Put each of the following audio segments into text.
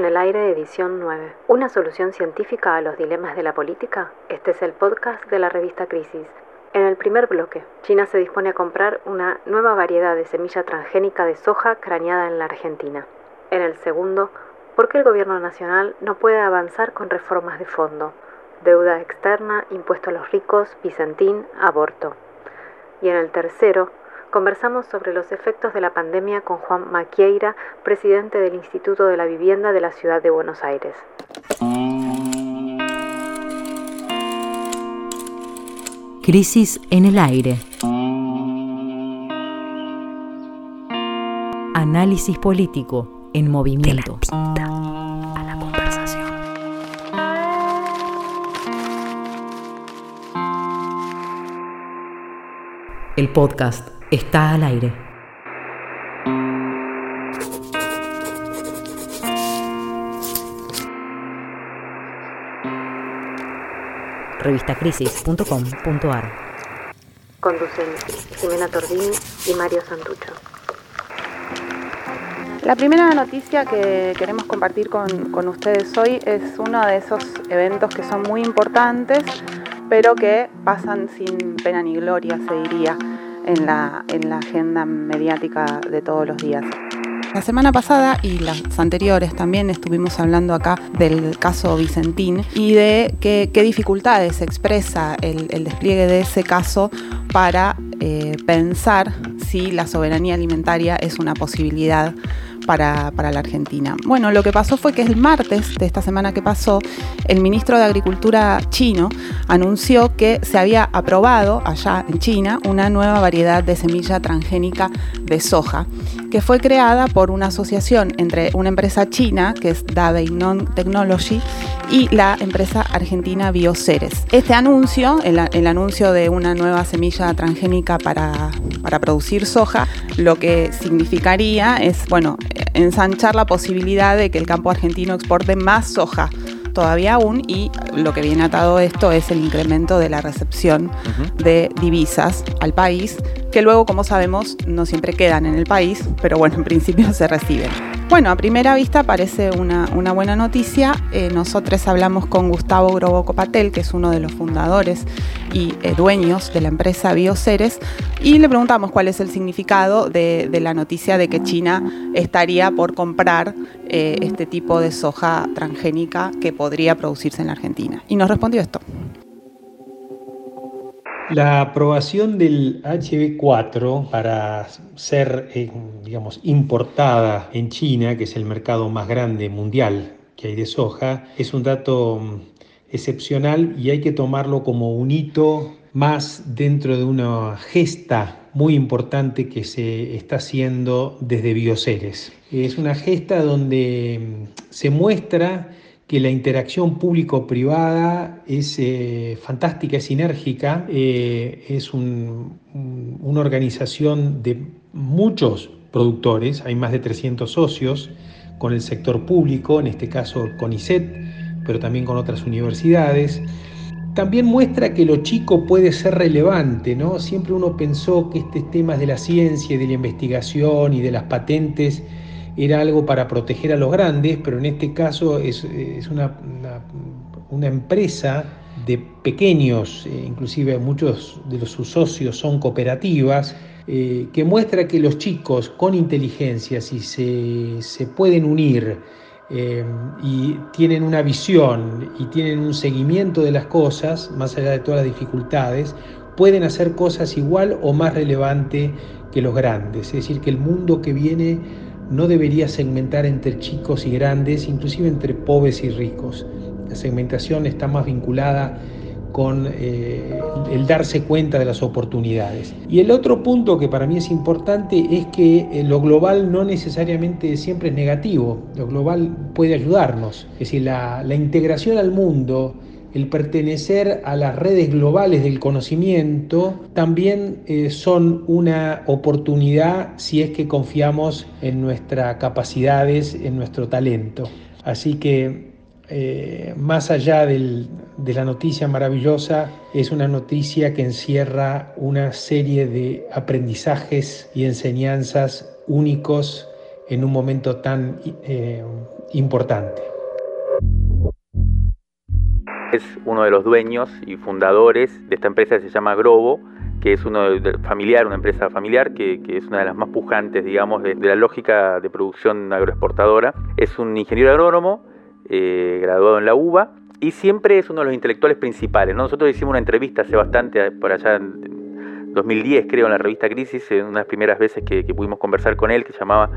en el aire edición 9. ¿Una solución científica a los dilemas de la política? Este es el podcast de la revista Crisis. En el primer bloque, China se dispone a comprar una nueva variedad de semilla transgénica de soja craneada en la Argentina. En el segundo, ¿por qué el gobierno nacional no puede avanzar con reformas de fondo? Deuda externa, impuesto a los ricos, Vicentín, aborto. Y en el tercero, conversamos sobre los efectos de la pandemia con Juan Maquieira, presidente del Instituto de la Vivienda de la Ciudad de Buenos Aires. Crisis en el aire. Análisis político en movimiento. a la conversación. El podcast está al aire. revistacrisis.com.ar Conducen Jimena Tordín y Mario Santucho. La primera noticia que queremos compartir con, con, ustedes hoy es uno de esos eventos que son muy importantes, pero que pasan sin pena ni gloria, se diría en la, en la agenda mediática de todos los días. La semana pasada y las anteriores también estuvimos hablando acá del caso Vicentín y de qué, dificultades expresa el, despliegue de ese caso para eh, pensar si la soberanía alimentaria es una posibilidad para, la Argentina. Bueno, lo que pasó fue que el martes de esta semana que pasó, el ministro de Agricultura chino anunció que se había aprobado allá en China una nueva variedad de semilla transgénica de soja, que fue creada por una asociación entre una empresa china, que es Dabeinon Technology, y la empresa argentina Bioceres. Este anuncio, el, anuncio de una nueva semilla transgénica para, para producir soja, lo que significaría es, bueno, ensanchar la posibilidad de que el campo argentino exporte más soja todavía aún y lo que viene atado a esto es el incremento de la recepción de divisas al país, que luego, como sabemos, no siempre quedan en el país, pero bueno, en principio se reciben. Bueno, a primera vista parece una, buena noticia. Eh, nosotros hablamos con Gustavo Grobo Copatel, que es uno de los fundadores y eh, dueños de la empresa Bioceres, y le preguntamos cuál es el significado de, la noticia de que China estaría por comprar eh, este tipo de soja transgénica que podría producirse en la Argentina. Y nos respondió esto. La aprobación del HB4 para ser, eh, digamos, importada en China, que es el mercado más grande mundial que hay de soja, es un dato mm, excepcional y hay que tomarlo como un hito más dentro de una gesta muy importante que se está haciendo desde Bioceres. Es una gesta donde mm, se muestra que la interacción público-privada es eh, fantástica, es sinérgica, eh, es una organización de muchos productores, hay más de 300 socios con el sector público, en este caso con ICET, pero también con otras universidades. También muestra que lo chico puede ser relevante, ¿no? Siempre uno pensó que este temas de la ciencia y de la investigación y de las patentes era algo para proteger a los grandes, pero en este caso es, una, una, empresa de pequeños, eh, inclusive muchos de sus socios son cooperativas, eh, que muestra que los chicos con inteligencia, si se, pueden unir eh, y tienen una visión y tienen un seguimiento de las cosas, más allá de todas las dificultades, pueden hacer cosas igual o más relevante que los grandes. Es decir, que el mundo que viene no debería segmentar entre chicos y grandes, inclusive entre pobres y ricos. La segmentación está más vinculada con eh, el darse cuenta de las oportunidades. Y el otro punto que para mí es importante es que eh, lo global no necesariamente siempre es negativo, lo global puede ayudarnos. Es decir, la, la integración al mundo el pertenecer a las redes globales del conocimiento también eh, son una oportunidad si es que confiamos en nuestras capacidades, en nuestro talento. Así que eh, más allá de la noticia maravillosa, es una noticia que encierra una serie de aprendizajes y enseñanzas únicos en un momento tan eh, importante. Es uno de los dueños y fundadores de esta empresa que se llama Grobo, que es uno familiar, una empresa familiar que, es una de las más pujantes, digamos, de, la lógica de producción agroexportadora. Es un ingeniero agrónomo, eh, graduado en la UBA, y siempre es uno de los intelectuales principales. Nosotros hicimos una entrevista hace bastante, por allá en 2010, creo, en la revista Crisis, en unas primeras veces que, que pudimos conversar con él, que llamaba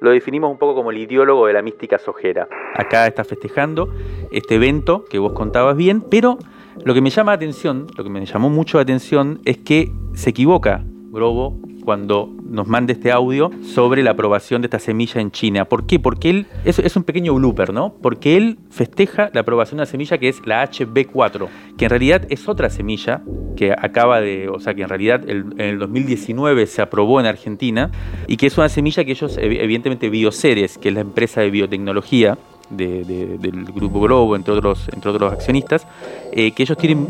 lo definimos un poco como el ideólogo de la mística sojera. Acá está festejando este evento que vos contabas bien, pero lo que me llama la atención, lo que me llamó mucho la atención es que se equivoca Grobo cuando nos manda este audio sobre la aprobación de esta semilla en China. ¿Por qué? Porque él, es, es un pequeño blooper, ¿no? Porque él festeja la aprobación de una semilla que es la HB4, que en realidad es otra semilla que acaba de, o sea, que en realidad en el 2019 se aprobó en Argentina y que es una semilla que ellos, evidentemente Bioceres, que es la empresa de biotecnología, del grupo Globo, entre otros, entre otros accionistas, eh, que ellos tienen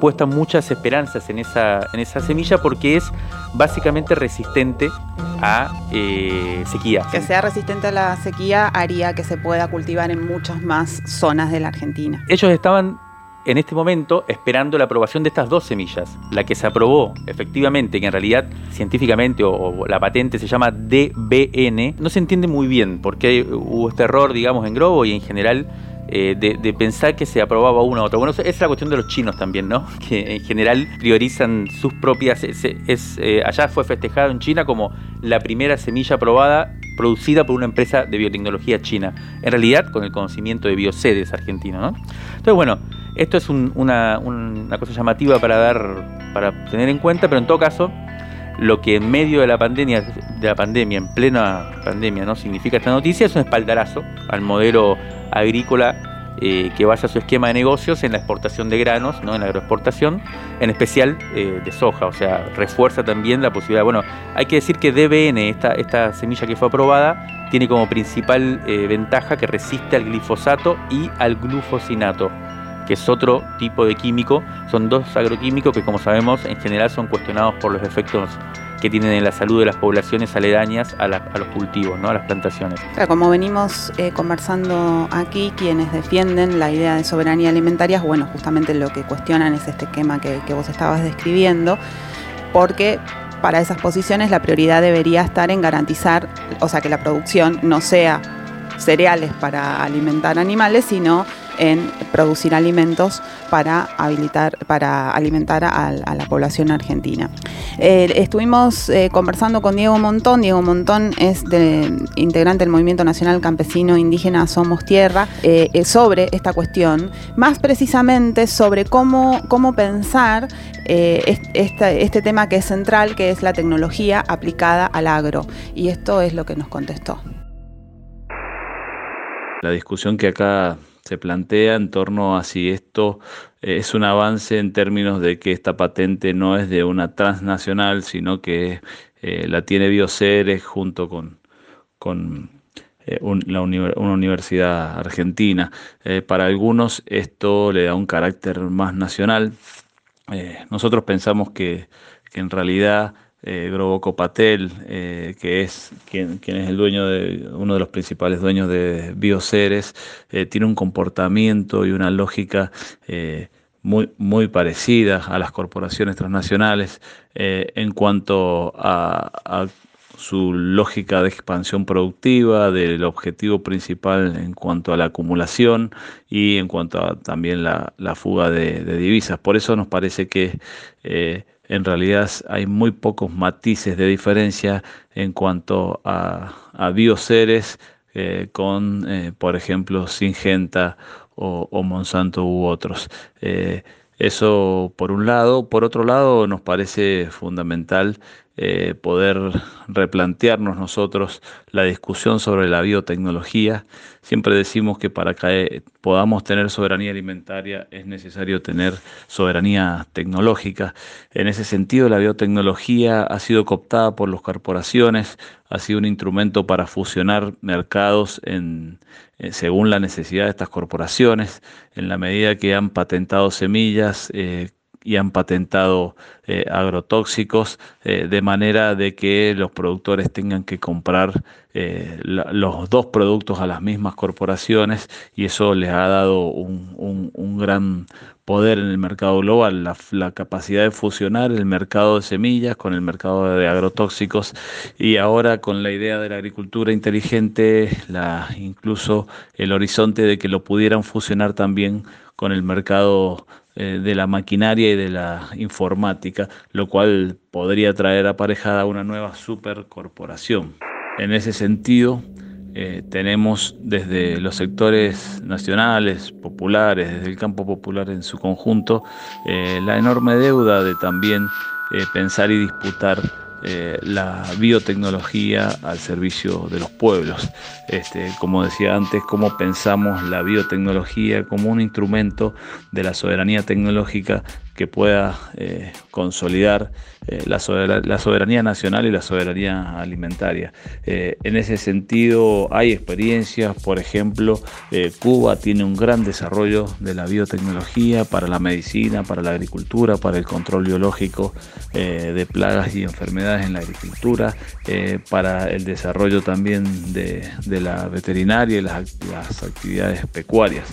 puestas muchas esperanzas en esa, en esa semilla porque es básicamente resistente a eh, sequía. Que sea resistente a la sequía haría que se pueda cultivar en muchas más zonas de la Argentina. Ellos estaban en este momento esperando la aprobación de estas dos semillas. La que se aprobó efectivamente, que en realidad científicamente o, la patente se llama DBN, no se entiende muy bien por qué hubo este error, digamos, en Grobo y en general eh, de, pensar que se aprobaba una u otra. Bueno, esa es la cuestión de los chinos también, ¿no? Que en general priorizan sus propias. Eh, allá fue festejado en China como la primera semilla aprobada producida por una empresa de biotecnología china. En realidad, con el conocimiento de Biocedes argentino, ¿no? Entonces, bueno, esto es una, una cosa llamativa para dar, para tener en cuenta, pero en todo caso lo que en medio de la pandemia, de la pandemia, en plena pandemia, no significa esta noticia, es un espaldarazo al modelo agrícola eh, que basa su esquema de negocios en la exportación de granos, ¿no? en la agroexportación, en especial eh, de soja, o sea, refuerza también la posibilidad. Bueno, hay que decir que DBN, esta, esta semilla que fue aprobada, tiene como principal eh, ventaja que resiste al glifosato y al glufosinato que es otro tipo de químico. Son dos agroquímicos que, como sabemos, en general son cuestionados por los efectos que tienen en la salud de las poblaciones aledañas a, los cultivos, ¿no? a las plantaciones. como venimos eh, conversando aquí, quienes defienden la idea de soberanía alimentaria, bueno, justamente lo que cuestionan es este esquema que, que vos estabas describiendo, porque para esas posiciones la prioridad debería estar en garantizar, o sea, que la producción no sea cereales para alimentar animales, sino en producir alimentos para habilitar, para alimentar a, la población argentina. Eh, estuvimos eh, conversando con Diego Montón. Diego Montón es integrante del Movimiento Nacional Campesino Indígena Somos Tierra eh, sobre esta cuestión, más precisamente sobre cómo, cómo pensar este, este tema que es central, que es la tecnología aplicada al agro. Y esto es lo que nos contestó. La discusión que acá se plantea en torno a si esto eh, es un avance en términos de que esta patente no es de una transnacional, sino que eh, la tiene Bioceres junto con, con eh, una universidad argentina. para algunos esto le da un carácter más nacional. nosotros pensamos que en realidad eh, Groboco Patel, eh, que es quien, es el dueño de uno de los principales dueños de Bioceres, eh, tiene un comportamiento y una lógica eh, muy, muy parecida a las corporaciones transnacionales en cuanto a, su lógica de expansión productiva, del objetivo principal en cuanto a la acumulación y en cuanto a también la, fuga de, de, divisas. Por eso nos parece que en realidad hay muy pocos matices de diferencia en cuanto a, bioseres eh, con, eh, por ejemplo, Singenta o, Monsanto u otros. Eh, eso por un lado. Por otro lado, nos parece fundamental eh, poder replantearnos nosotros la discusión sobre la biotecnología. Siempre decimos que para que podamos tener soberanía alimentaria es necesario tener soberanía tecnológica. En ese sentido, la biotecnología ha sido cooptada por las corporaciones, ha sido un instrumento para fusionar mercados en, eh, según la necesidad de estas corporaciones, en la medida que han patentado semillas. Eh, y han patentado eh, agrotóxicos de manera de que los productores tengan que comprar los dos productos a las mismas corporaciones y eso les ha dado un, un gran poder en el mercado global, la, capacidad de fusionar el mercado de semillas con el mercado de agrotóxicos y ahora con la idea de la agricultura inteligente, la, incluso el horizonte de que lo pudieran fusionar también con el mercado eh, de la maquinaria y de la informática, lo cual podría traer aparejada una nueva supercorporación. En ese sentido, eh, tenemos desde los sectores nacionales, populares, desde el campo popular en su conjunto, eh, la enorme deuda de también pensar y disputar la biotecnología al servicio de los pueblos. Este, como decía antes, cómo pensamos la biotecnología como un instrumento de la soberanía tecnológica que pueda consolidar eh, la, soberanía nacional y la soberanía alimentaria. Eh, en ese sentido hay experiencias, por ejemplo, eh, Cuba tiene un gran desarrollo de la biotecnología para la medicina, para la agricultura, para el control biológico de plagas y enfermedades en la agricultura, para el desarrollo también de, la veterinaria y las, las actividades pecuarias.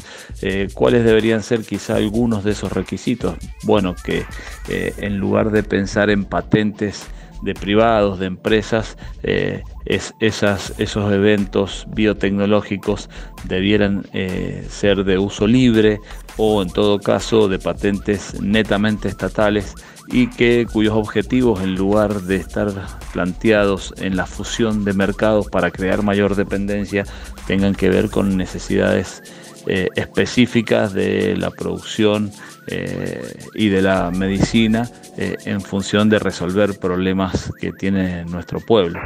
¿Cuáles deberían ser quizá algunos de esos requisitos? Bueno, que en lugar de pensar en patentes de privados, de empresas, eh, es, esas, esos eventos biotecnológicos debieran eh, ser de uso libre o en todo caso de patentes netamente estatales y que cuyos objetivos en lugar de estar planteados en la fusión de mercados para crear mayor dependencia tengan que ver con necesidades eh, específicas de la producción eh, y de la medicina eh, en función de resolver problemas que tiene nuestro pueblo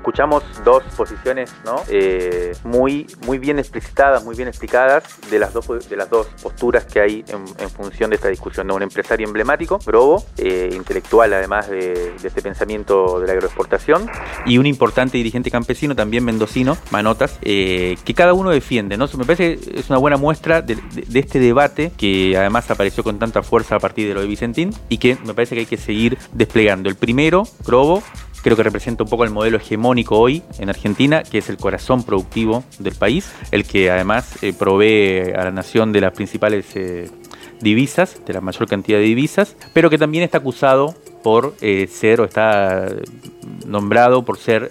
escuchamos dos posiciones ¿no? Eh, muy, muy bien explicitadas, muy bien explicadas de las dos, de las dos posturas que hay en, función de esta discusión. de Un empresario emblemático, Brobo, eh, intelectual además de, este pensamiento de la agroexportación, y un importante dirigente campesino, también mendocino, Manotas, eh, que cada uno defiende. ¿no? Me parece que es una buena muestra de, de este debate que además apareció con tanta fuerza a partir de lo de Vicentín y que me parece que hay que seguir desplegando. El primero, Brobo, creo que representa un poco el modelo hegemónico hoy en Argentina, que es el corazón productivo del país, el que además eh, provee a la nación de las principales eh, divisas, de la mayor cantidad de divisas, pero que también está acusado por eh, ser o está nombrado por ser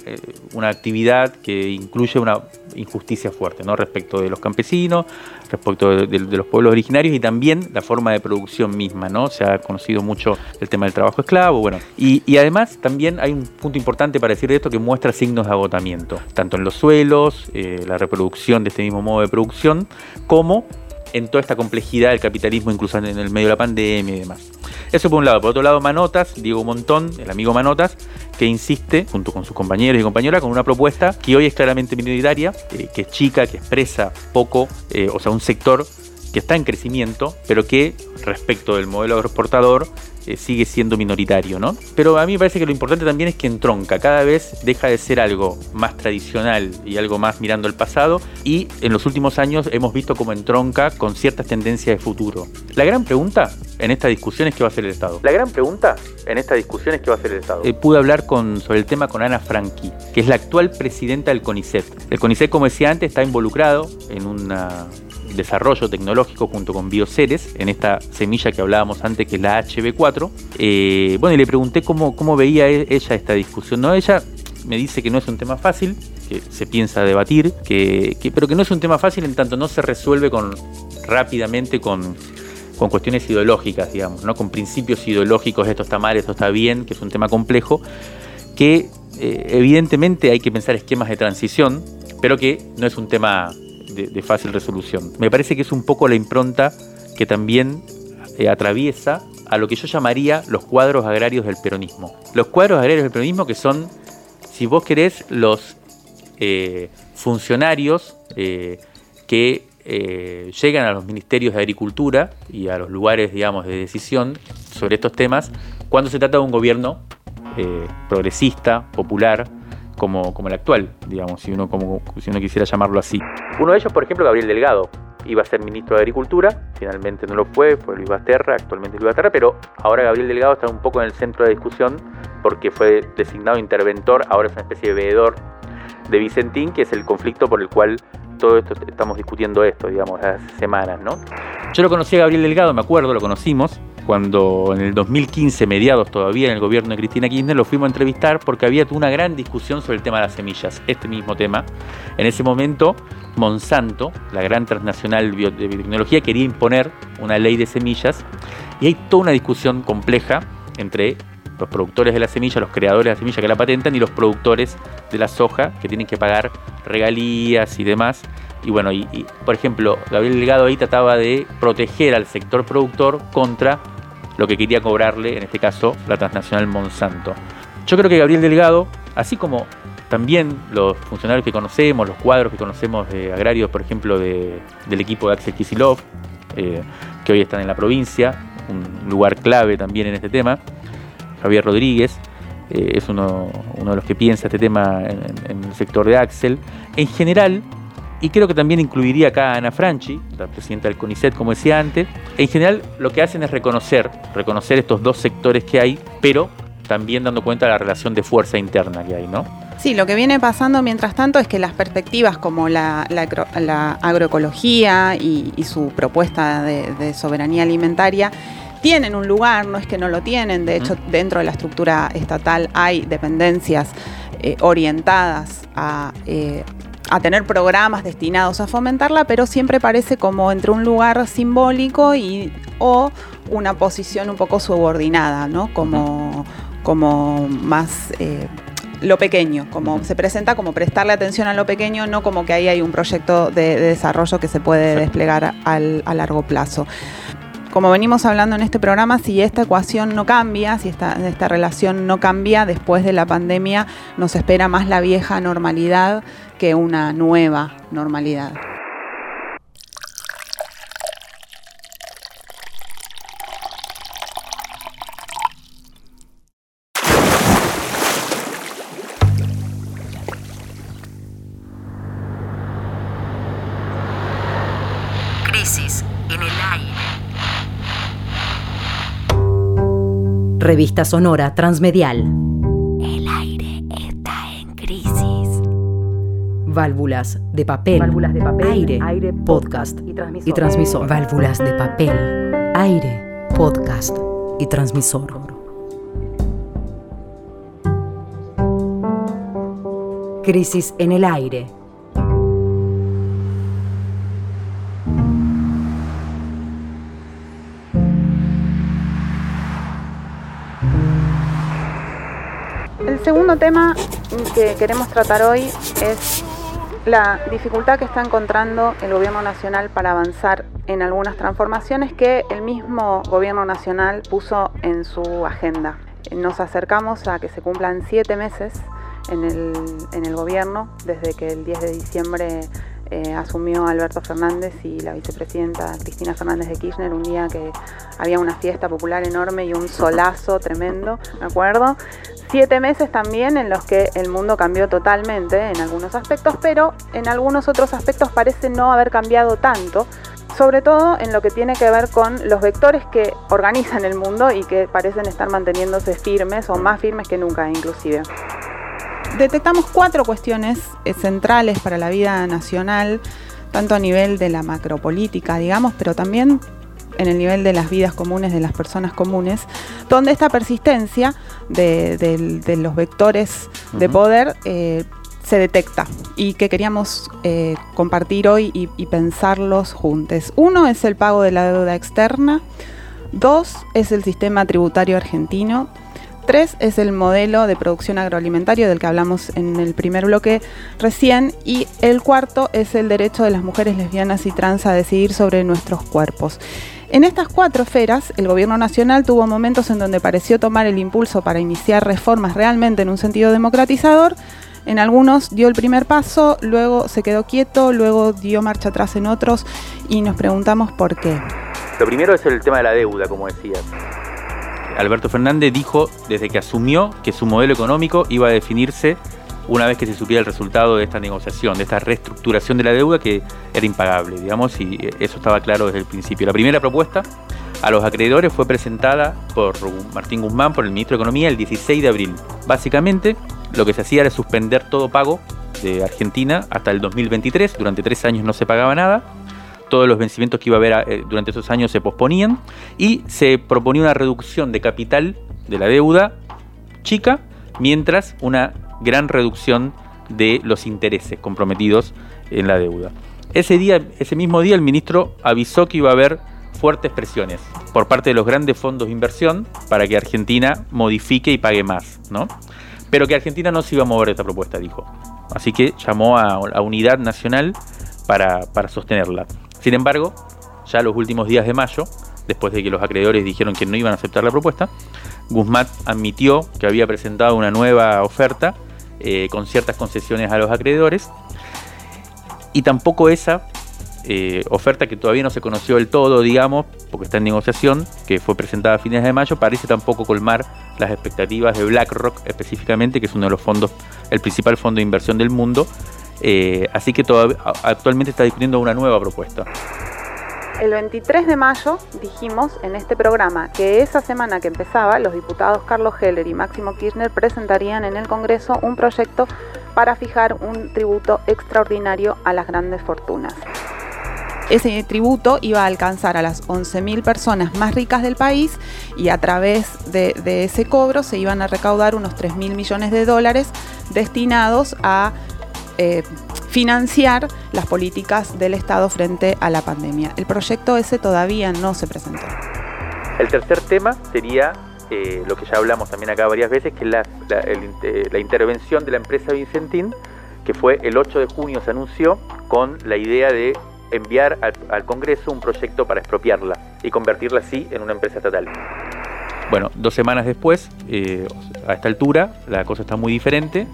una actividad que incluye una injusticia fuerte ¿no? respecto de los campesinos, respecto de, los pueblos originarios y también la forma de producción misma. ¿no? Se ha conocido mucho el tema del trabajo esclavo. Bueno. Y, además también hay un punto importante para decir de esto que muestra signos de agotamiento, tanto en los suelos, eh, la reproducción de este mismo modo de producción, como en toda esta complejidad del capitalismo, incluso en el medio de la pandemia y demás. Eso por un lado. Por otro lado, Manotas, Diego Montón, el amigo Manotas, que insiste, junto con sus compañeros y compañeras, con una propuesta que hoy es claramente minoritaria, eh, que es chica, que expresa poco, eh, o sea, un sector que está en crecimiento, pero que respecto del modelo agroexportador eh, sigue siendo minoritario, ¿no? Pero a mí me parece que lo importante también es que entronca, cada vez deja de ser algo más tradicional y algo más mirando el pasado, y en los últimos años hemos visto como entronca con ciertas tendencias de futuro. La gran pregunta en esta discusión es qué va a hacer el Estado. La gran pregunta en esta discusión es qué va a hacer el Estado. Eh, pude hablar con, sobre el tema con Ana Franqui, que es la actual presidenta del CONICET. El CONICET, como decía antes, está involucrado en una desarrollo tecnológico junto con Bioceres, en esta semilla que hablábamos antes, que es la HB4. Eh, bueno, y le pregunté cómo, cómo veía e-, ella esta discusión. ¿no? Ella me dice que no es un tema fácil, que se piensa debatir, que, pero que no es un tema fácil en tanto no se resuelve con, rápidamente con, con cuestiones ideológicas, digamos, ¿no? con principios ideológicos, esto está mal, esto está bien, que es un tema complejo, que eh, evidentemente hay que pensar esquemas de transición, pero que no es un tema de, fácil resolución. Me parece que es un poco la impronta que también eh, atraviesa a lo que yo llamaría los cuadros agrarios del peronismo. Los cuadros agrarios del peronismo que son, si vos querés, los eh, funcionarios eh, que llegan a los ministerios de Agricultura y a los lugares, digamos, de decisión sobre estos temas cuando se trata de un gobierno progresista, popular, como, como el actual, digamos, si uno, como, si uno quisiera llamarlo así. Uno de ellos, por ejemplo, Gabriel Delgado, iba a ser ministro de Agricultura, finalmente no lo fue, fue Luis Basterra, actualmente Luis Basterra, pero ahora Gabriel Delgado está un poco en el centro de discusión porque fue designado interventor, ahora es una especie de veedor de Vicentín, que es el conflicto por el cual todo esto estamos discutiendo esto, digamos, hace semanas, ¿no? Yo lo conocí a Gabriel Delgado, me acuerdo, lo conocimos, cuando en el 2015, mediados todavía en el gobierno de Cristina Kirchner, lo fuimos a entrevistar porque había una gran discusión sobre el tema de las semillas, este mismo tema. En ese momento, Monsanto, la gran transnacional de biotecnología, quería imponer una ley de semillas y hay toda una discusión compleja entre los productores de la semilla, los creadores de la semilla que la patentan y los productores de la soja que tienen que pagar regalías y demás. Y bueno, y, por ejemplo, Gabriel Delgado ahí trataba de proteger al sector productor contra lo que quería cobrarle, en este caso, la transnacional Monsanto. Yo creo que Gabriel Delgado, así como también los funcionarios que conocemos, los cuadros que conocemos de agrarios, por ejemplo, del equipo de Axel Kisilov, eh, que hoy están en la provincia, un lugar clave también en este tema, Javier Rodríguez, eh, es uno, de los que piensa este tema en, el sector de Axel. En general, y creo que también incluiría acá a Ana Franchi, la presidenta del CONICET, como decía antes, en general lo que hacen es reconocer, reconocer estos dos sectores que hay, pero también dando cuenta de la relación de fuerza interna que hay, ¿no? Sí, lo que viene pasando mientras tanto es que las perspectivas como la, agroecología y, su propuesta de soberanía alimentaria tienen un lugar, no es que no lo tienen, de hecho dentro de la estructura estatal hay dependencias eh, orientadas eh, a, tener programas destinados a fomentarla, pero siempre parece como entre un lugar simbólico y o una posición un poco subordinada, ¿no? Como, como más eh, lo pequeño, como se presenta como prestarle atención a lo pequeño, no como que ahí hay un proyecto de, desarrollo que se puede desplegar a largo plazo. Como venimos hablando en este programa, si esta ecuación no cambia, si esta, esta relación no cambia después de la pandemia, nos espera más la vieja normalidad que una nueva normalidad. Revista Sonora Transmedial. Válvulas de papel. Válvulas de papel. Aire. aire podcast y transmisor. y transmisor. Válvulas de papel. Aire. Podcast y transmisor. Crisis en el aire. El segundo tema que queremos tratar hoy es la dificultad que está encontrando el gobierno nacional para avanzar en algunas transformaciones que el mismo gobierno nacional puso en su agenda. Nos acercamos a que se cumplan siete meses en el, gobierno, desde que el 10 de diciembre eh, asumió Alberto Fernández y la vicepresidenta Cristina Fernández de Kirchner un día que había una fiesta popular enorme y un solazo tremendo, ¿me acuerdo? Siete meses también en los que el mundo cambió totalmente en algunos aspectos, pero en algunos otros aspectos parece no haber cambiado tanto, sobre todo en lo que tiene que ver con los vectores que organizan el mundo y que parecen estar manteniéndose firmes o más firmes que nunca inclusive detectamos cuatro cuestiones eh, centrales para la vida nacional, tanto a nivel de la macropolítica, digamos, pero también en el nivel de las vidas comunes de las personas comunes, donde esta persistencia de, los vectores de poder eh, se detecta y que queríamos eh, compartir hoy y, y pensarlos juntos. Uno es el pago de la deuda externa, dos es el sistema tributario argentino, Tres es el modelo de producción agroalimentario del que hablamos en el primer bloque recién. Y el cuarto es el derecho de las mujeres lesbianas y trans a decidir sobre nuestros cuerpos. En estas cuatro esferas, el gobierno nacional tuvo momentos en donde pareció tomar el impulso para iniciar reformas realmente en un sentido democratizador. En algunos dio el primer paso, luego se quedó quieto, luego dio marcha atrás en otros y nos preguntamos por qué. Lo primero es el tema de la deuda, como decías. Alberto Fernández dijo desde que asumió que su modelo económico iba a definirse una vez que se supiera el resultado de esta negociación, de esta reestructuración de la deuda que era impagable, digamos, y eso estaba claro desde el principio. La primera propuesta a los acreedores fue presentada por Martín Guzmán, por el ministro de Economía, el 16 de abril. Básicamente, lo que se hacía era suspender todo pago de Argentina hasta el 2023, durante tres años no se pagaba nada, todos los vencimientos que iba a haber eh, durante esos años se posponían y se proponía una reducción de capital de la deuda chica, mientras una gran reducción de los intereses comprometidos en la deuda. Ese día, ese mismo día, el ministro avisó que iba a haber fuertes presiones por parte de los grandes fondos de inversión para que Argentina modifique y pague más, ¿no? Pero que Argentina no se iba a mover de esta propuesta, dijo. Así que llamó a, unidad nacional para, para sostenerla. Sin embargo, ya los últimos días de mayo, después de que los acreedores dijeron que no iban a aceptar la propuesta, Guzmán admitió que había presentado una nueva oferta eh, con ciertas concesiones a los acreedores y tampoco esa eh, oferta que todavía no se conoció del todo, digamos, porque está en negociación, que fue presentada a fines de mayo, parece tampoco colmar las expectativas de BlackRock específicamente, que es uno de los fondos, el principal fondo de inversión del mundo, eh, así que todavía, actualmente está discutiendo una nueva propuesta. El 23 de mayo dijimos en este programa que esa semana que empezaba, los diputados Carlos Heller y Máximo Kirchner presentarían en el Congreso un proyecto para fijar un tributo extraordinario a las grandes fortunas. Ese tributo iba a alcanzar a las 11.000 personas más ricas del país y a través de, de ese cobro se iban a recaudar unos 3.000 millones de dólares destinados a eh, financiar las políticas del Estado frente a la pandemia. El proyecto ese todavía no se presentó. El tercer tema sería eh, lo que ya hablamos también acá varias veces, que es la, eh, intervención de la empresa Vicentín, que fue el 8 de junio se anunció con la idea de enviar al, Congreso un proyecto para expropiarla y convertirla así en una empresa estatal. Bueno, dos semanas después, a esta altura, la cosa está muy diferente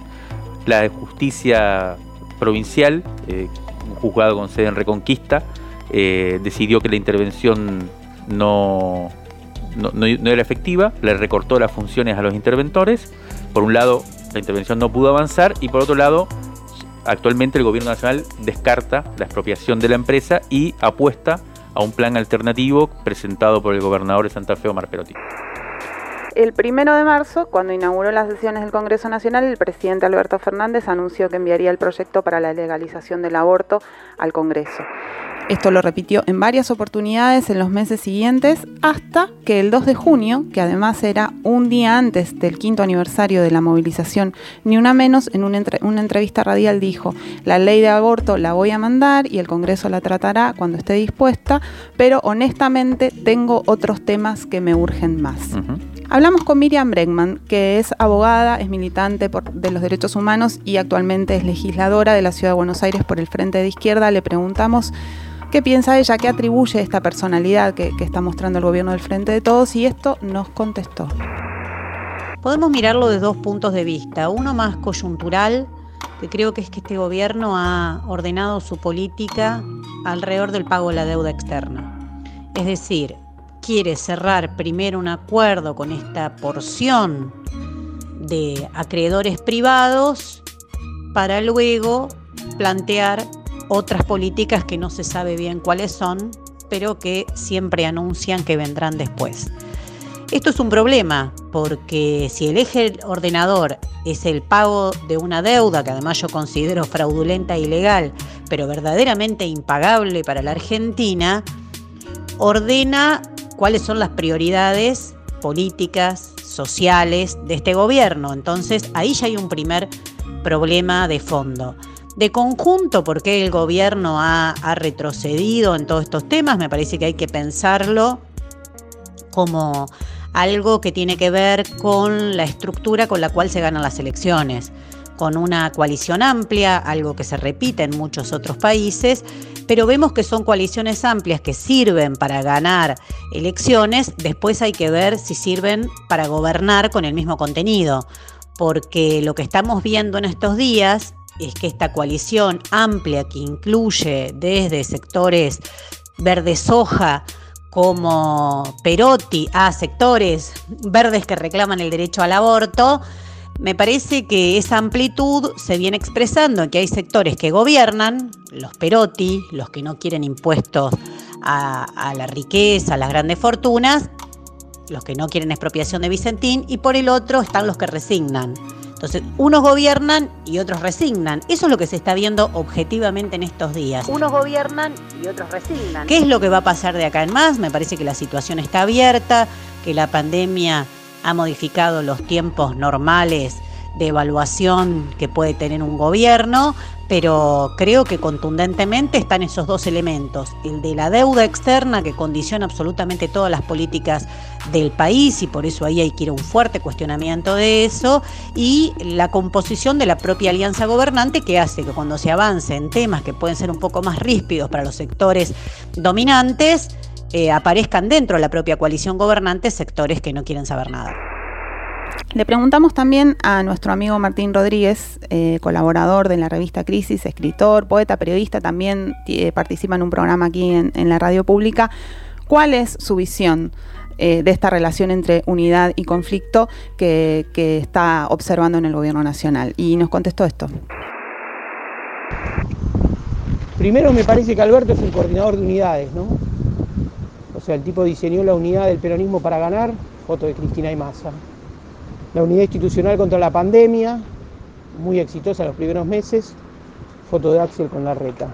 la justicia provincial, eh, un juzgado con sede en Reconquista, eh, decidió que la intervención no, no, era efectiva, le recortó las funciones a los interventores. Por un lado, la intervención no pudo avanzar y por otro lado, actualmente el gobierno nacional descarta la expropiación de la empresa y apuesta a un plan alternativo presentado por el gobernador de Santa Fe, Omar Perotti. El primero de marzo, cuando inauguró las sesiones del Congreso Nacional, el presidente Alberto Fernández anunció que enviaría el proyecto para la legalización del aborto al Congreso. Esto lo repitió en varias oportunidades en los meses siguientes hasta que el 2 de junio, que además era un día antes del quinto aniversario de la movilización, ni una menos, en una, una, entrevista radial dijo, la ley de aborto la voy a mandar y el Congreso la tratará cuando esté dispuesta, pero honestamente tengo otros temas que me urgen más. Hablamos con Miriam Bregman, que es abogada, es militante de los derechos humanos y actualmente es legisladora de la Ciudad de Buenos Aires por el Frente de Izquierda. Le preguntamos qué piensa ella, qué atribuye esta personalidad que, que está mostrando el gobierno del Frente de Todos y esto nos contestó. Podemos mirarlo de dos puntos de vista. Uno más coyuntural, que creo que es que este gobierno ha ordenado su política alrededor del pago de la deuda externa. Es decir, quiere cerrar primero un acuerdo con esta porción de acreedores privados para luego plantear otras políticas que no se sabe bien cuáles son, pero que siempre anuncian que vendrán después. Esto es un problema porque si el eje ordenador es el pago de una deuda que además yo considero fraudulenta e ilegal, pero verdaderamente impagable para la Argentina, ordena cuáles son las prioridades políticas, sociales de este gobierno. Entonces ahí ya hay un primer problema de fondo. De conjunto, ¿por qué el gobierno ha, ha retrocedido en todos estos temas? Me parece que hay que pensarlo como algo que tiene que ver con la estructura con la cual se ganan las elecciones con una coalición amplia, algo que se repite en muchos otros países, pero vemos que son coaliciones amplias que sirven para ganar elecciones, después hay que ver si sirven para gobernar con el mismo contenido, porque lo que estamos viendo en estos días es que esta coalición amplia que incluye desde sectores verde soja, como Perotti a sectores verdes que reclaman el derecho al aborto, Me parece que esa amplitud se viene expresando en que hay sectores que gobiernan, los Perotti, los que no quieren impuestos a, a la riqueza, a las grandes fortunas, los que no quieren expropiación de Vicentín, y por el otro están los que resignan. Entonces, unos gobiernan y otros resignan. Eso es lo que se está viendo objetivamente en estos días. Unos gobiernan y otros resignan. ¿Qué es lo que va a pasar de acá en más? Me parece que la situación está abierta, que la pandemia ha modificado los tiempos normales de evaluación que puede tener un gobierno, pero creo que contundentemente están esos dos elementos, el de la deuda externa que condiciona absolutamente todas las políticas del país y por eso ahí hay que ir a un fuerte cuestionamiento de eso, y la composición de la propia alianza gobernante que hace que cuando se avance en temas que pueden ser un poco más ríspidos para los sectores dominantes, eh, aparezcan dentro de la propia coalición gobernante sectores que no quieren saber nada. Le preguntamos también a nuestro amigo Martín Rodríguez, eh, colaborador de la revista Crisis, escritor, poeta, periodista, también eh, participa en un programa aquí en, la radio pública, cuál es su visión eh, de esta relación entre unidad y conflicto que, que está observando en el gobierno nacional. Y nos contestó esto. Primero me parece que Alberto es un coordinador de unidades, ¿no? O sea, el tipo diseñó la unidad del peronismo para ganar, foto de Cristina y Massa la unidad institucional contra la pandemia, muy exitosa los primeros meses, foto de Axel con la reta.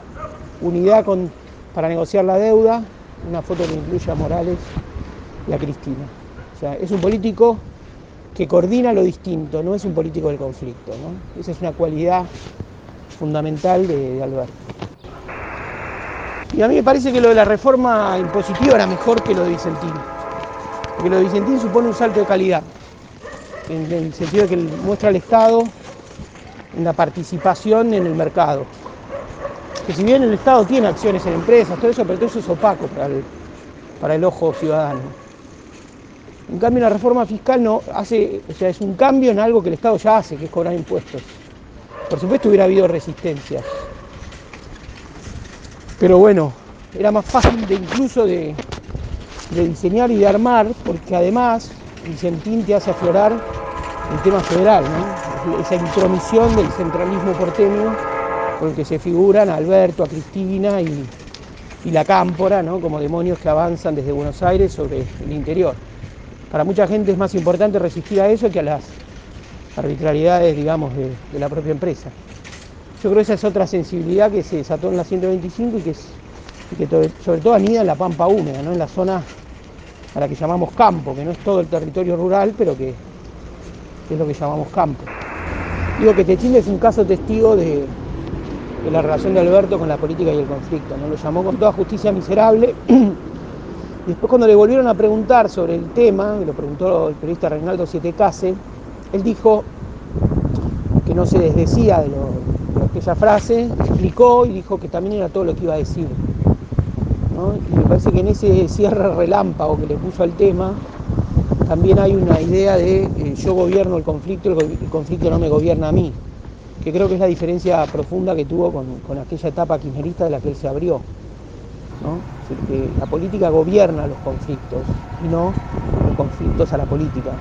Unidad con, para negociar la deuda, una foto que incluye a Morales y a Cristina. O sea, es un político que coordina lo distinto, no es un político del conflicto. Esa es una cualidad fundamental de, de Alberto. Y a mí me parece que lo de la reforma impositiva era mejor que lo de Vicentín, porque lo de Vicentín supone un salto de calidad en el sentido de que muestra al Estado en la participación en el mercado. Que si bien el Estado tiene acciones en empresas, todo eso, pero todo eso es opaco para el, para el ojo ciudadano. En cambio, la reforma fiscal no hace, o sea, es un cambio en algo que el Estado ya hace, que es cobrar impuestos. Por supuesto hubiera habido resistencias. Pero bueno, era más fácil de incluso de, de diseñar y de armar, porque además Vicentín te hace aflorar el tema federal, esa intromisión del centralismo porteño con el que se figuran a Alberto, a Cristina y, la Cámpora, ¿no? como demonios que avanzan desde Buenos Aires sobre el interior. Para mucha gente es más importante resistir a eso que a las arbitrariedades, digamos, de, la propia empresa. Yo creo que esa es otra sensibilidad que se desató en la 125 y que, que sobre todo anida en la pampa húmeda, ¿no? en la zona a la que llamamos campo, que no es todo el territorio rural, pero que es lo que llamamos campo. Digo que Techín es un caso testigo de, la relación de Alberto con la política y el conflicto. ¿no? Lo llamó con toda justicia miserable. Después cuando le volvieron a preguntar sobre el tema, lo preguntó el periodista Reinaldo Siete Case, él dijo que no se desdecía de, de aquella frase, explicó y dijo que también era todo lo que iba a decir. Y me parece que en ese cierre relámpago que le puso al tema, también hay una idea de eh, yo gobierno el conflicto, el, conflicto no me gobierna a mí, que creo que es la diferencia profunda que tuvo con, aquella etapa kirchnerista de la que él se abrió. que la política gobierna los conflictos y no los conflictos a la política.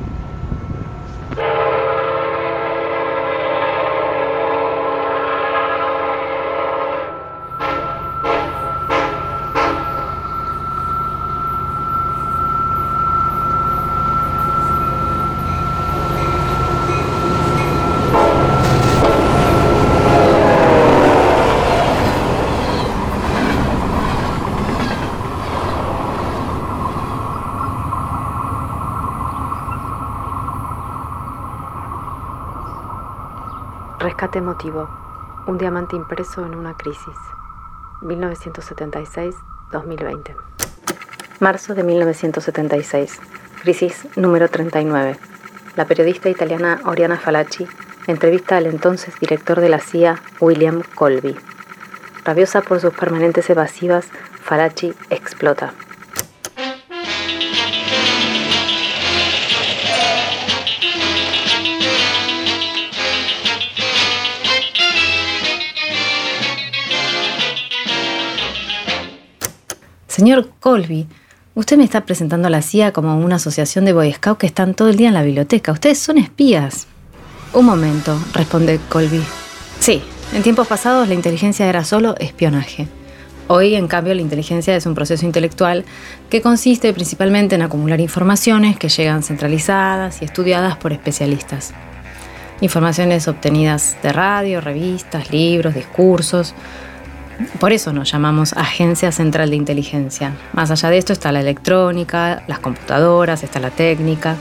Rescate emotivo. Un diamante impreso en una crisis. 1976-2020. Marzo de 1976. Crisis número 39. La periodista italiana Oriana Falacci entrevista al entonces director de la CIA, William Colby. Rabiosa por sus permanentes evasivas, Falacci explota. Señor Colby, usted me está presentando a la CIA como una asociación de Boy Scouts que están todo el día en la biblioteca. Ustedes son espías. Un momento, responde Colby. Sí, en tiempos pasados la inteligencia era solo espionaje. Hoy, en cambio, la inteligencia es un proceso intelectual que consiste principalmente en acumular informaciones que llegan centralizadas y estudiadas por especialistas. Informaciones obtenidas de radio, revistas, libros, discursos. Por eso nos llamamos Agencia Central de Inteligencia. Más allá de esto está la electrónica, las computadoras, está la técnica.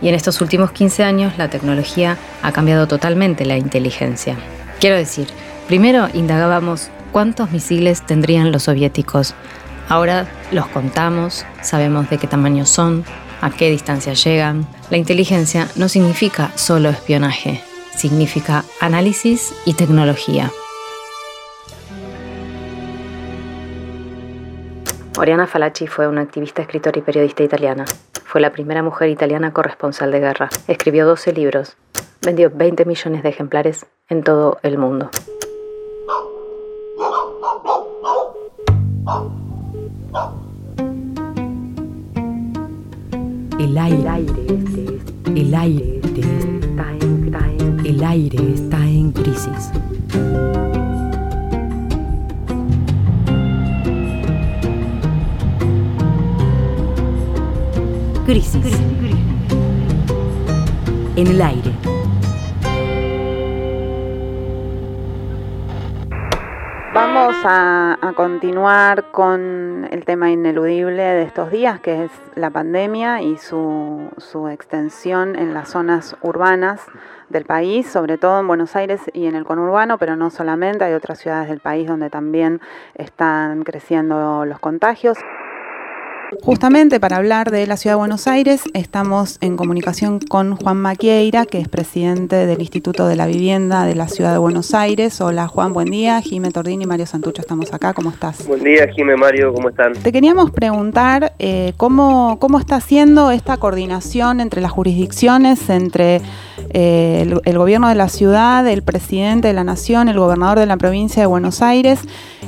Y en estos últimos 15 años la tecnología ha cambiado totalmente la inteligencia. Quiero decir, primero indagábamos cuántos misiles tendrían los soviéticos. Ahora los contamos, sabemos de qué tamaño son, a qué distancia llegan. La inteligencia no significa solo espionaje, significa análisis y tecnología. Oriana Falacci fue una activista, escritora y periodista italiana. Fue la primera mujer italiana corresponsal de guerra. Escribió 12 libros. Vendió 20 millones de ejemplares en todo el mundo. El aire, el aire, el aire está en crisis. Crisis. En el aire. Vamos a, continuar con el tema ineludible de estos días, que es la pandemia y su, su, extensión en las zonas urbanas del país, sobre todo en Buenos Aires y en el conurbano, pero no solamente, hay otras ciudades del país donde también están creciendo los contagios. Justamente para hablar de la Ciudad de Buenos Aires estamos en comunicación con Juan Maquieira, que es presidente del Instituto de la Vivienda de la Ciudad de Buenos Aires. Hola Juan, buen día. Jime Tordini y Mario Santucho estamos acá. ¿Cómo estás? Buen día, Jime, Mario, ¿cómo están? Te queríamos preguntar eh, cómo, cómo está haciendo esta coordinación entre las jurisdicciones, entre eh, el, el gobierno de la ciudad, el presidente de la nación, el gobernador de la provincia de Buenos Aires,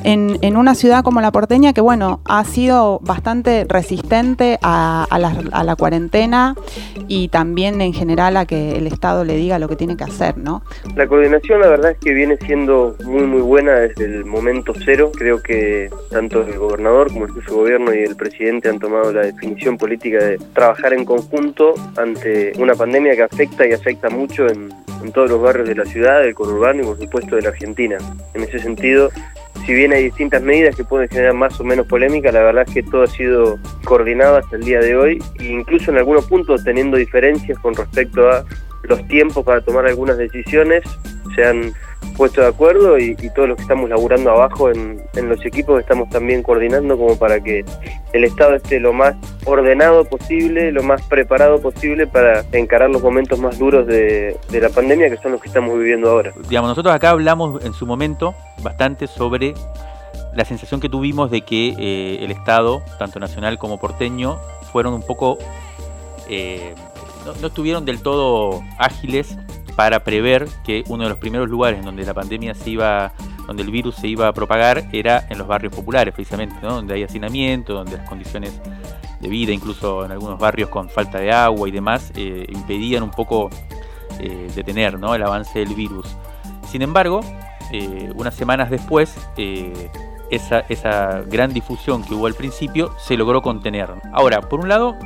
en, en una ciudad como la porteña que, bueno, ha sido bastante resistente a, la, cuarentena y también en general a que el Estado le diga lo que tiene que hacer, ¿no? La coordinación la verdad es que viene siendo muy muy buena desde el momento cero. Creo que tanto el gobernador como el gobierno y el presidente han tomado la definición política de trabajar en conjunto ante una pandemia que afecta y afecta mucho en, en todos los barrios de la ciudad, del conurbano y por supuesto de la Argentina. En ese sentido, si bien hay distintas medidas que pueden generar más o menos polémica, la verdad es que todo ha sido coordinado hasta el día de hoy, e incluso en algunos puntos teniendo diferencias con respecto a los tiempos para tomar algunas decisiones, se han puesto de acuerdo y, todos los que estamos laburando abajo en, en, los equipos estamos también coordinando como para que el Estado esté lo más ordenado posible, lo más preparado posible para encarar los momentos más duros de, de la pandemia que son los que estamos viviendo ahora. Digamos, nosotros acá hablamos en su momento bastante sobre la sensación que tuvimos de que eh, el Estado, tanto nacional como porteño, fueron un poco... Eh, no estuvieron del todo ágiles para prever que uno de los primeros lugares donde la pandemia se iba, donde el virus se iba a propagar era en los barrios populares, precisamente, donde hay hacinamiento, donde las condiciones de vida, incluso en algunos barrios con falta de agua y demás, eh, impedían un poco eh, detener el avance del virus. Sin embargo, eh, unas semanas después, esa, gran difusión que hubo al principio se logró contener. Ahora, por un lado,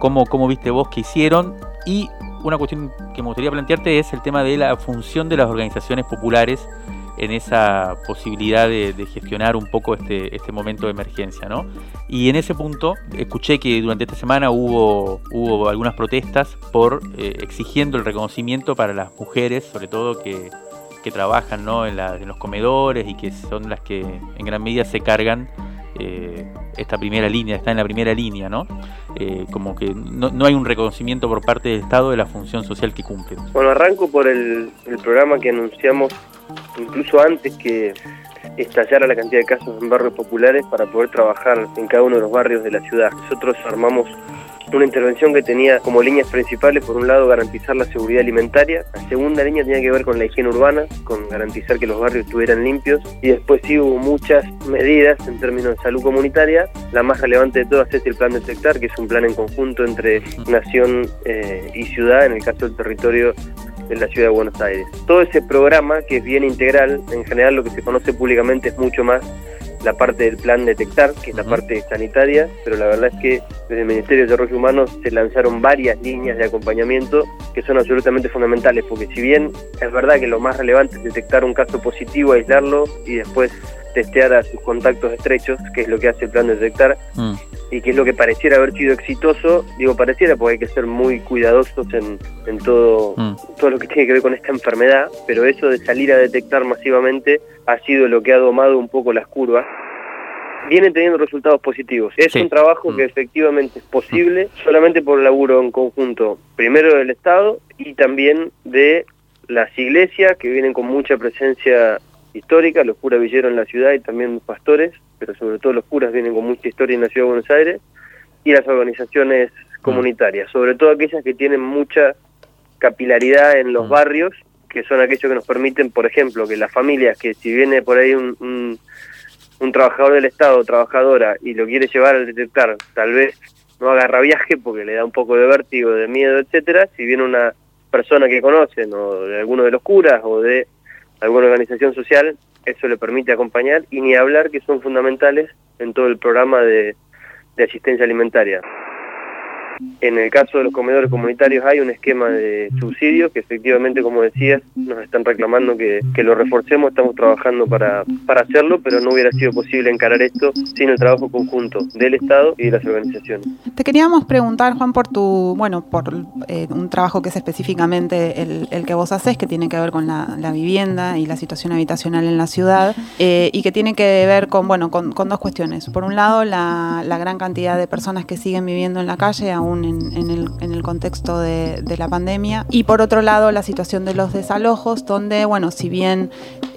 ¿cómo, cómo viste vos que hicieron? Y una cuestión que me gustaría plantearte es el tema de la función de las organizaciones populares en esa posibilidad de, gestionar un poco este, este momento de emergencia, ¿no? Y en ese punto escuché que durante esta semana hubo, hubo algunas protestas por eh, exigiendo el reconocimiento para las mujeres, sobre todo que, que trabajan ¿no? en, en, los comedores y que son las que en gran medida se cargan eh, esta primera línea, está en la primera línea, ¿no? Eh, como que no, no, hay un reconocimiento por parte del Estado de la función social que cumplen. Bueno, arranco por el, el programa que anunciamos incluso antes que estallara la cantidad de casos en barrios populares para poder trabajar en cada uno de los barrios de la ciudad. Nosotros armamos una intervención que tenía como líneas principales, por un lado, garantizar la seguridad alimentaria, la segunda línea tenía que ver con la higiene urbana, con garantizar que los barrios estuvieran limpios, y después sí hubo muchas medidas en términos de salud comunitaria, la más relevante de todas es el plan detectar, que es un plan en conjunto entre nación eh, y ciudad, en el caso del territorio de la ciudad de Buenos Aires. Todo ese programa, que es bien integral, en general lo que se conoce públicamente es mucho más la parte del plan detectar, que es la parte sanitaria, pero la verdad es que desde el Ministerio de Desarrollo Humano se lanzaron varias líneas de acompañamiento que son absolutamente fundamentales, porque si bien es verdad que lo más relevante es detectar un caso positivo, aislarlo y después testear a sus contactos estrechos, que es lo que hace el plan de detectar, Mm. y que es lo que pareciera haber sido exitoso, digo pareciera porque hay que ser muy cuidadosos en, en todo, Mm. todo lo que tiene que ver con esta enfermedad, pero eso de salir a detectar masivamente ha sido lo que ha domado un poco las curvas. Vienen teniendo resultados positivos. Es Sí. un trabajo Mm. que efectivamente es posible solamente por el laburo en conjunto, primero del Estado y también de las iglesias que vienen con mucha presencia histórica, los curas villeros en la ciudad y también pastores, pero sobre todo los curas vienen con mucha historia en la ciudad de Buenos Aires, y las organizaciones comunitarias, sobre todo aquellas que tienen mucha capilaridad en los Mm. barrios, que son aquellos que nos permiten, por ejemplo, que las familias, que si viene por ahí un, un, un trabajador del Estado trabajadora y lo quiere llevar al detectar, tal vez no agarra viaje porque le da un poco de vértigo, de miedo, etcétera, si viene una persona que conocen o de alguno de los curas o de alguna organización social, eso le permite acompañar y ni hablar que son fundamentales en todo el programa de, de asistencia alimentaria. En el caso de los comedores comunitarios hay un esquema de subsidio que efectivamente, como decías, nos están reclamando que, que lo reforcemos, estamos trabajando para, para hacerlo, pero no hubiera sido posible encarar esto sin el trabajo conjunto del Estado y de las organizaciones. Te queríamos preguntar, Juan, por tu, bueno, por eh, un trabajo que es específicamente el, que vos haces, que tiene que ver con la, vivienda y la situación habitacional en la ciudad, eh, y que tiene que ver con, bueno, con, con dos cuestiones. Por un lado, la, la gran cantidad de personas que siguen viviendo en la calle, aún en, en el, contexto de, la pandemia, y por otro lado, la situación de los desalojos, donde, bueno, si bien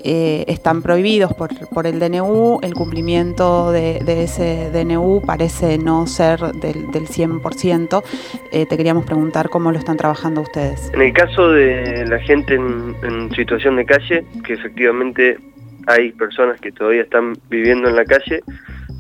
eh, están prohibidos por, por el DNU, el cumplimiento de, ese DNU parece no ser del, del 100%. Eh, te queríamos preguntar cómo lo están trabajando ustedes. En el caso de la gente en, en situación de calle, que efectivamente hay personas que todavía están viviendo en la calle,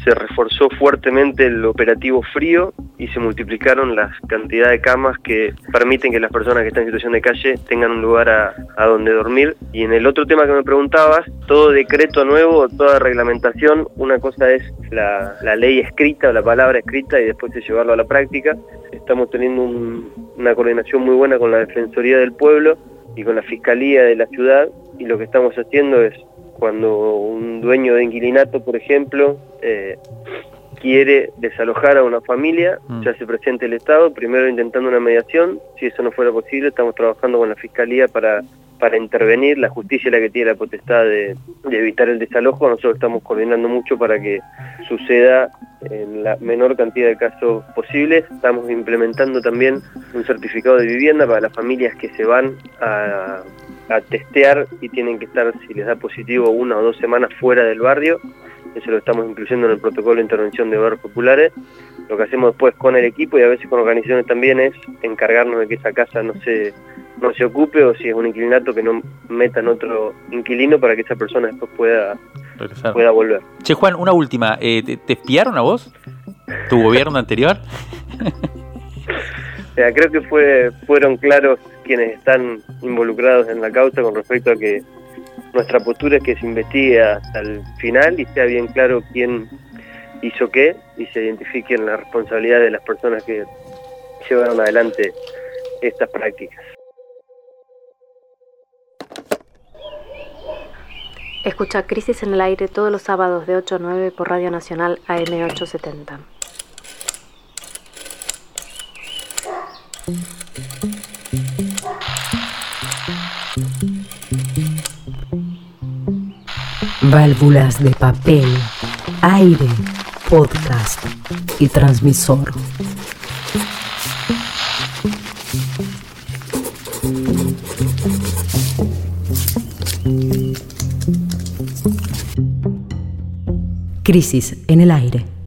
se reforzó fuertemente el operativo frío y se multiplicaron las cantidades de camas que permiten que las personas que están en situación de calle tengan un lugar a, a donde dormir. Y en el otro tema que me preguntabas, todo decreto nuevo, toda reglamentación, una cosa es la, la ley escrita o la palabra escrita y después de llevarlo a la práctica. Estamos teniendo un- una coordinación muy buena con la Defensoría del Pueblo y con la Fiscalía de la ciudad y lo que estamos haciendo es cuando un dueño de inquilinato, por ejemplo, eh, quiere desalojar a una familia, Mm. ya se presenta el Estado, primero intentando una mediación, si eso no fuera posible, estamos trabajando con la Fiscalía para, para intervenir, la justicia es la que tiene la potestad de, evitar el desalojo, nosotros estamos coordinando mucho para que suceda en la menor cantidad de casos posibles, estamos implementando también un certificado de vivienda para las familias que se van a, a testear y tienen que estar, si les da positivo, una o dos semanas fuera del barrio, eso lo estamos incluyendo en el protocolo de intervención de barrios populares. Lo que hacemos después con el equipo y a veces con organizaciones también es encargarnos de que esa casa no se no se ocupe o si es un inquilinato que no metan otro inquilino para que esa persona después pueda Regresar. pueda volver. Che, Juan, una última. Eh, ¿te, te espiaron a vos? ¿Tu gobierno anterior? O sea, creo que fue fueron claros quienes están involucrados en la causa con respecto a que nuestra postura es que se investigue hasta el final y sea bien claro quién hizo qué y se identifiquen las responsabilidades de las personas que llevaron adelante estas prácticas. Escucha Crisis en el Aire todos los sábados de 8 a 9 por Radio Nacional AM870. Válvulas de papel, aire, podcast y transmisor. Crisis en el aire.